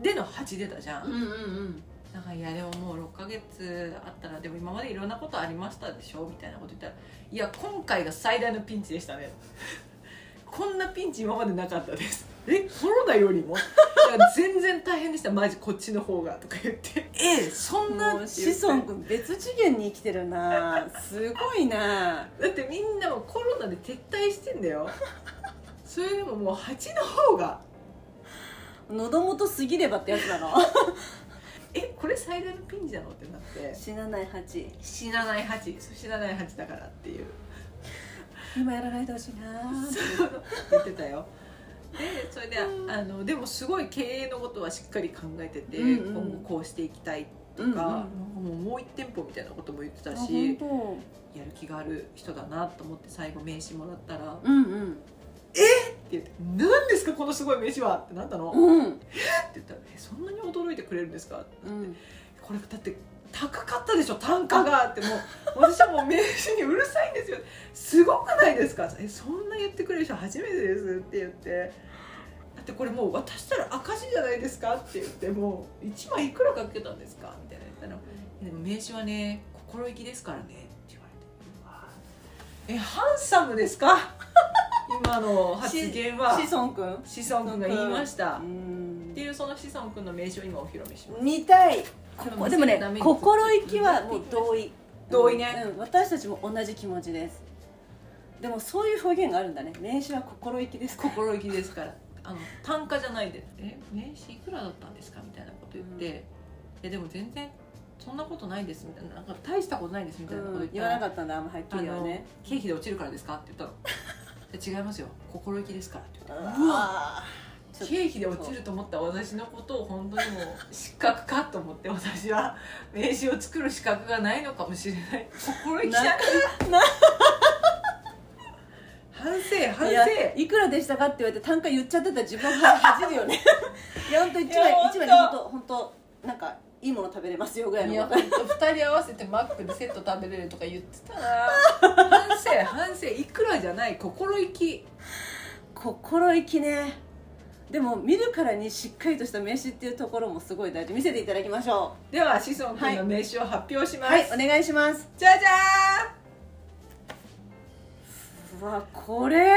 での8出たじゃん、うんうんうん。だからいやでももう6ヶ月あったらでも今までいろんなことありましたでしょみたいなこと言ったらいや今回が最大のピンチでしたね。こんなピンチ今までなかったです。えコロナよりも？全然大変でした。マジこっちの方がとか言って。えそんなもうって言って志尊君別次元に生きてるな。すごいな。だってみんなもコロナで撤退してんだよ。それでももう8の方が喉元すぎればってやつなの。えこれ最大のピンチなのってなって。死なない蜂。死なない8死なない8だからっていう。今やらないでほしいな言ってたよ。でそれで、あのでもすごい経営のことはしっかり考えてて、うんうん。今後こうしていきたいとか、うんうんもうもう一店舗みたいなことも言ってたあし本やる気がある人だなと思って最後名刺もらったら「って当うんうん言って「何ですかこのすごい名刺は」ってなったの、ってうん言ったらえ「そんなに驚いてくれるんですか?」うん。これだって高かったでしょ単価がってもう私はもう名刺にうるさいんですよ。すごくないですか？えそんな言ってくれる人初めてですって言って。だってこれもう渡したら赤字じゃないですか？って言ってもう1枚いくらかけたんですか？みたいな。言ったらでも名刺はね心意気ですからね。って言われて。えハンサムですか？今の発言は志尊君。志尊君が言いました。うん。っていうその志尊君の名刺を今お披露目します。見たい。でもね心意気はもう同意。同意ね。うん、私たちも同じ気持ちです。でもそういう表現があるんだね。名刺は心意気ですか心意気ですから。あの単価じゃないで「え名刺いくらだったんですか?」みたいなこと言って「うん。いやでも全然そんなことないです」みたいな「なんか大したことないです」みたいなこと言うん、ったら言わなかったんだあんまはっきりはね。経費で落ちるからですか?」って言ったの。で「違いますよ。心意気ですから」って言って。ううわ。経費で落ちると思った私のことを本当にもう失格かと思って私は。名刺を作る資格がないのかもしれない。心意気じゃな反省反省。いくらでしたかって言われて単価言っちゃってたら自分が恥じるよね。いや本当。一枚一枚本当本当なんかいいもの食べれますよぐらいの。いや本当2人合わせてマックでセット食べれるとか言ってたな。反省反省いくらじゃない心意気。心意気ね。でも見るからにしっかりとした名刺っていうところもすごい大事。見せていただきましょでは志尊君の名刺を発表します、うはいお願いします。じゃじゃうわこれ？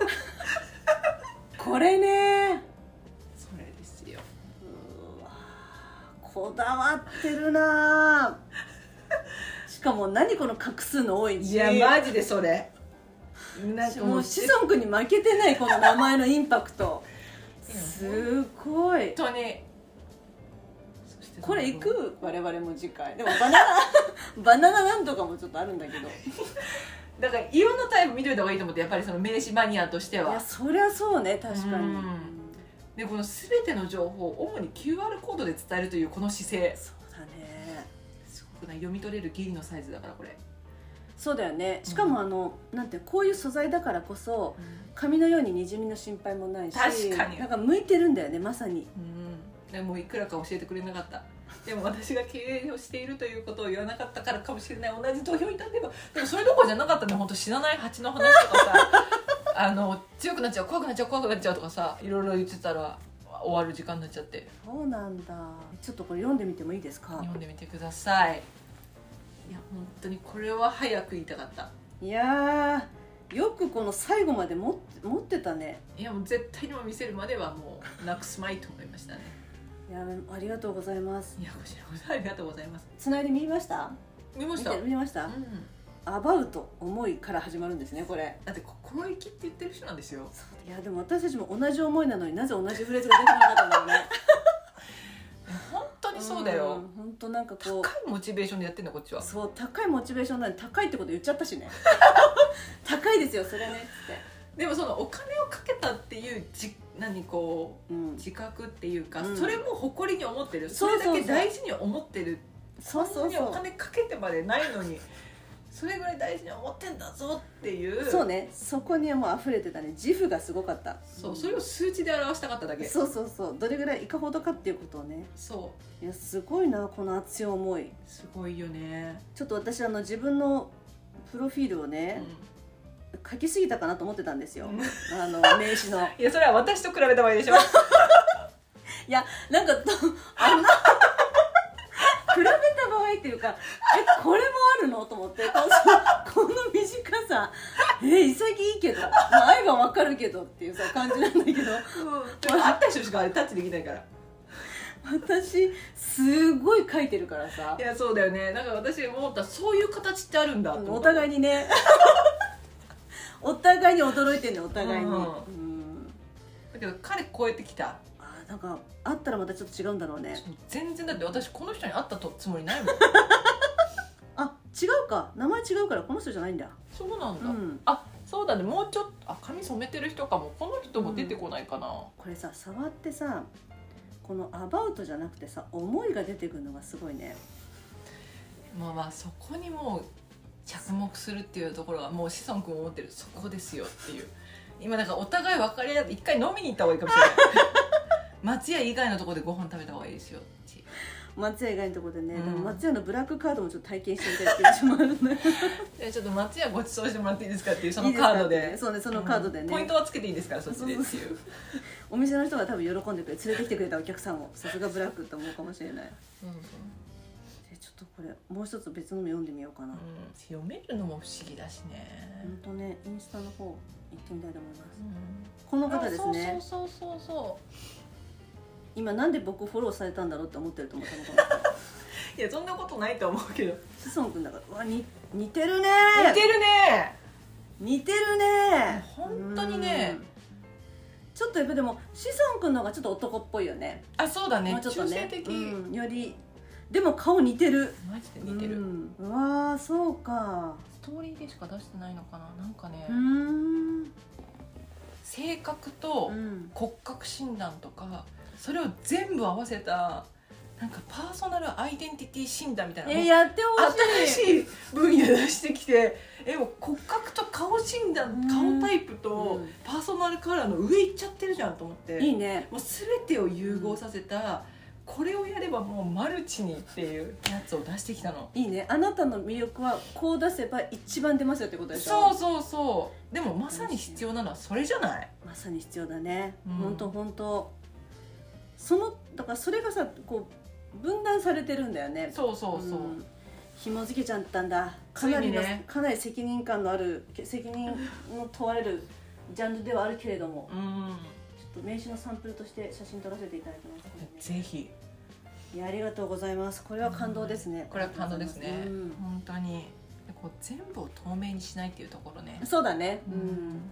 これねだわってるな。しかも何この画数の多い字いやマジでそれ。なんかもうもう子孫君に負けてないこの名前のインパクト。すごい。本当に。これ行く？我々も次回。でもバナナ バナナなんとかもちょっとあるんだけど。だからいろんなタイプ見といた方がいいと思ってやっぱりその名刺マニアとしていやはそりゃそうね確かに。うんでこの全ての情報を主に QR コードで伝えるというこの姿勢。そうだね。すごくな読み取れるギリのサイズだからこれ、そうだよね。しかもあの、なんてこういう素材だからこそ紙のようににじみの心配もないし確かに。なんか向いてるんだよねまさに。うん。でもいくらか教えてくれなかった。でも私が経営をしているということを言わなかったからかもしれない。同じ投票に立てば。でもそれどころじゃなかったね本当死なない蜂の話とかさあの強くなっちゃう怖くなっちゃう怖くなっちゃうとかさいろいろ言ってたら終わる時間になっちゃって。そうなんだ。ちょっとこれ読んでみてもいいですか？読んでみてください。いや本当にこれは早く言いたかった。いやーよくこの最後まで持って持ってたね。いやもう絶対にも見せるまではもうなくすまいと思いましたね。いやありがとうございます。いやこちらこそありがとうございます。つないで見ました？見ました。見ました、うんアバウト思いから始まるんですねこれ。だって心意気って言ってる人なんですよ。いやでも私たちも同じ思いなのになぜ同じフレーズが出てこなかったんだろうね。本当にそうだよ。ん本当なんかこ高いモチベーションでやってんだこっちは。うそう高いモチベーションなのに高いってこと言っちゃったしね。高いですよそれねっつっでもそのお金をかけたっていうじ何こて、うん。う、自覚っていうか、うん。それも誇りに思ってる。それだけ大事に思ってる。そうそそう。そうお金かけてまでないのにそれぐらい大事に思ってんだぞっていう。そうね。そこにはもう溢れてたね。自負がすごかった。そう。それを数値で表したかっただけ。そうそうそう。どれぐらいいかほどかっていうことをね。そう。いやすごいなこの熱い思い。すごいよね、ちょっと私あの自分のプロフィールをね、書きすぎたかなと思ってたんですよ、うん。あの 名刺の。いやそれは私と比べた場合でしょ。いやなんかとあんな 比べた場合っていうかえこれもあるの？と思って。このこの短さ。え潔いけど、まあ、愛はわかるけどっていうさ感じなんだけど。でも会った人しかあれタッチできないから。私すごい書いてるからさ。いやそうだよね。なんか私思ったそういう形ってあるんだ。と思お互いにね。お互いに驚いてんねお互いに、うん。うん。だけど彼超えてきた。あなんかあったらまたちょっと違うんだろうね。全然だって私この人に会ったとつもりないもん。あ違うか。名前違うからこの人じゃないんだ。そうなんだ、うん。あそうだね。もうちょっとあ髪染めてる人かも。この人も出てこないかな、これさ触ってさこのアバウトじゃなくてさ思いが出てくるのがすごいね。まあまあそこにもう着目するっていうところがもう志尊君も思ってる。そこですよっていう。今なんかお互い分かり合って一回飲みに行った方がいいかもしれない松屋以外のところでご飯食べた方がいいですよって。いう松屋以外のところでね、うん。でも松屋のブラックカードもちょっと体験してみたい気がしもあるね。でちょっと松屋ご馳走してもらっていいですかっていうそのいいですか？カードで。ってそうねそのカードでね。うんポイントはつけていいですからそっちでってそういうお店の人が多分喜んでくれ連れてきてくれたお客さんをさすがブラックって思うかもしれない。そうそうでちょっとこれもう一つ別のも読んでみようかな、うん読めるのも不思議だしね、ほんとねインスタの方行ってみたいと思います。うん。この方ですね。そうそうそうそ今なんで僕フォローされたんだろうって思ってると思ったのかな。う いやそんなことないと思うけど。志尊君だから。うわに似てるね。似てるね。似てるね。本当にね。うん。ちょっとやっぱでも志尊君の方がちょっと男っぽいよね。あそうだね。もうちょっとね。的、うん、より。でも顔似てる。マジで似てる、うん、うわーそうか。ストーリーでしか出してないのかな。なんかね、うーん。性格とうん。骨格診断とかそれを全部合わせたなんかパーソナルアイデンティティ診断みたいな、えー、やってほしい。新しい分野出してきてえもう骨格と顔診断うん。顔タイプとうん。パーソナルカラーの上行っちゃってるじゃんと思って。いいね。もう全てを融合させたこれをやればもうマルチにっていうやつを出してきたの。いいね。あなたの魅力はこう出せば一番出ますよってことでしょ？そうそうそう。でもまさに必要なのはそれじゃない？まさに必要だね、うん。ほんとほんとそのだからそれがさこう分断されてるんだよね。そうそうそう、ん。紐付けちゃったんだ。かなりの、ねかなり責任感のある責任の問われるジャンルではあるけれども。うん。ちょっと名刺のサンプルとして写真撮らせていただきます。ね。ぜひ。いやありがとうございます。これは感動ですね、これは感動ですね、うん。本当に。でこう全部を透明にしないっていうところね。そうだね。う、うんん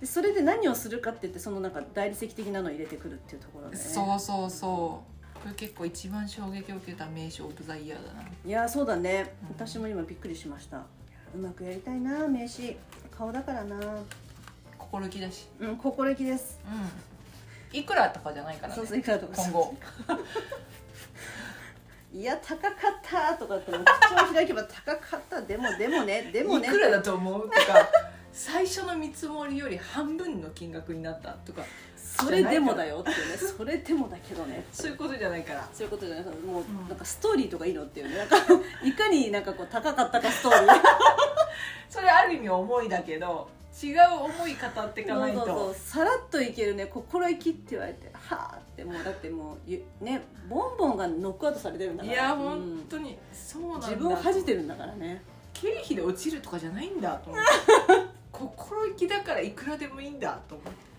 でそれで何をするかって言ってそのなんか大理石的なのを入れてくるっていうところで、ね、そうそうそう。これ結構一番衝撃を受けた名称オブザイヤーだな。いやそうだね、うん。私も今びっくりしました。うまくやりたいな名刺。顔だからな。心意気だし。うん心意気です。うん。いくらとかじゃないからね。そうそういくらとか今後。いや高かったとかって口を開けば高かった。でもでもねでもね。いくらだと思う？とか最初の見積もりより半分の金額になったとか。それでもだよっていうね。それでもだけどね。そういうことじゃないから。そういうことじゃない。もう、んなんかストーリーとかいいのっていうね。なんかいかになんかこう高かったかストーリー。それある意味思いだけど違う思い語っていかないと。さらっといけるね。心意気って言われてはあって。もうだってもうゆねボンボンがノックアウトされてるんだから。いやうん本当に。そうなんだ自分を恥じてるんだからね。経費で落ちるとかじゃないんだと思って心意気だからいくらでもいいんだと思って。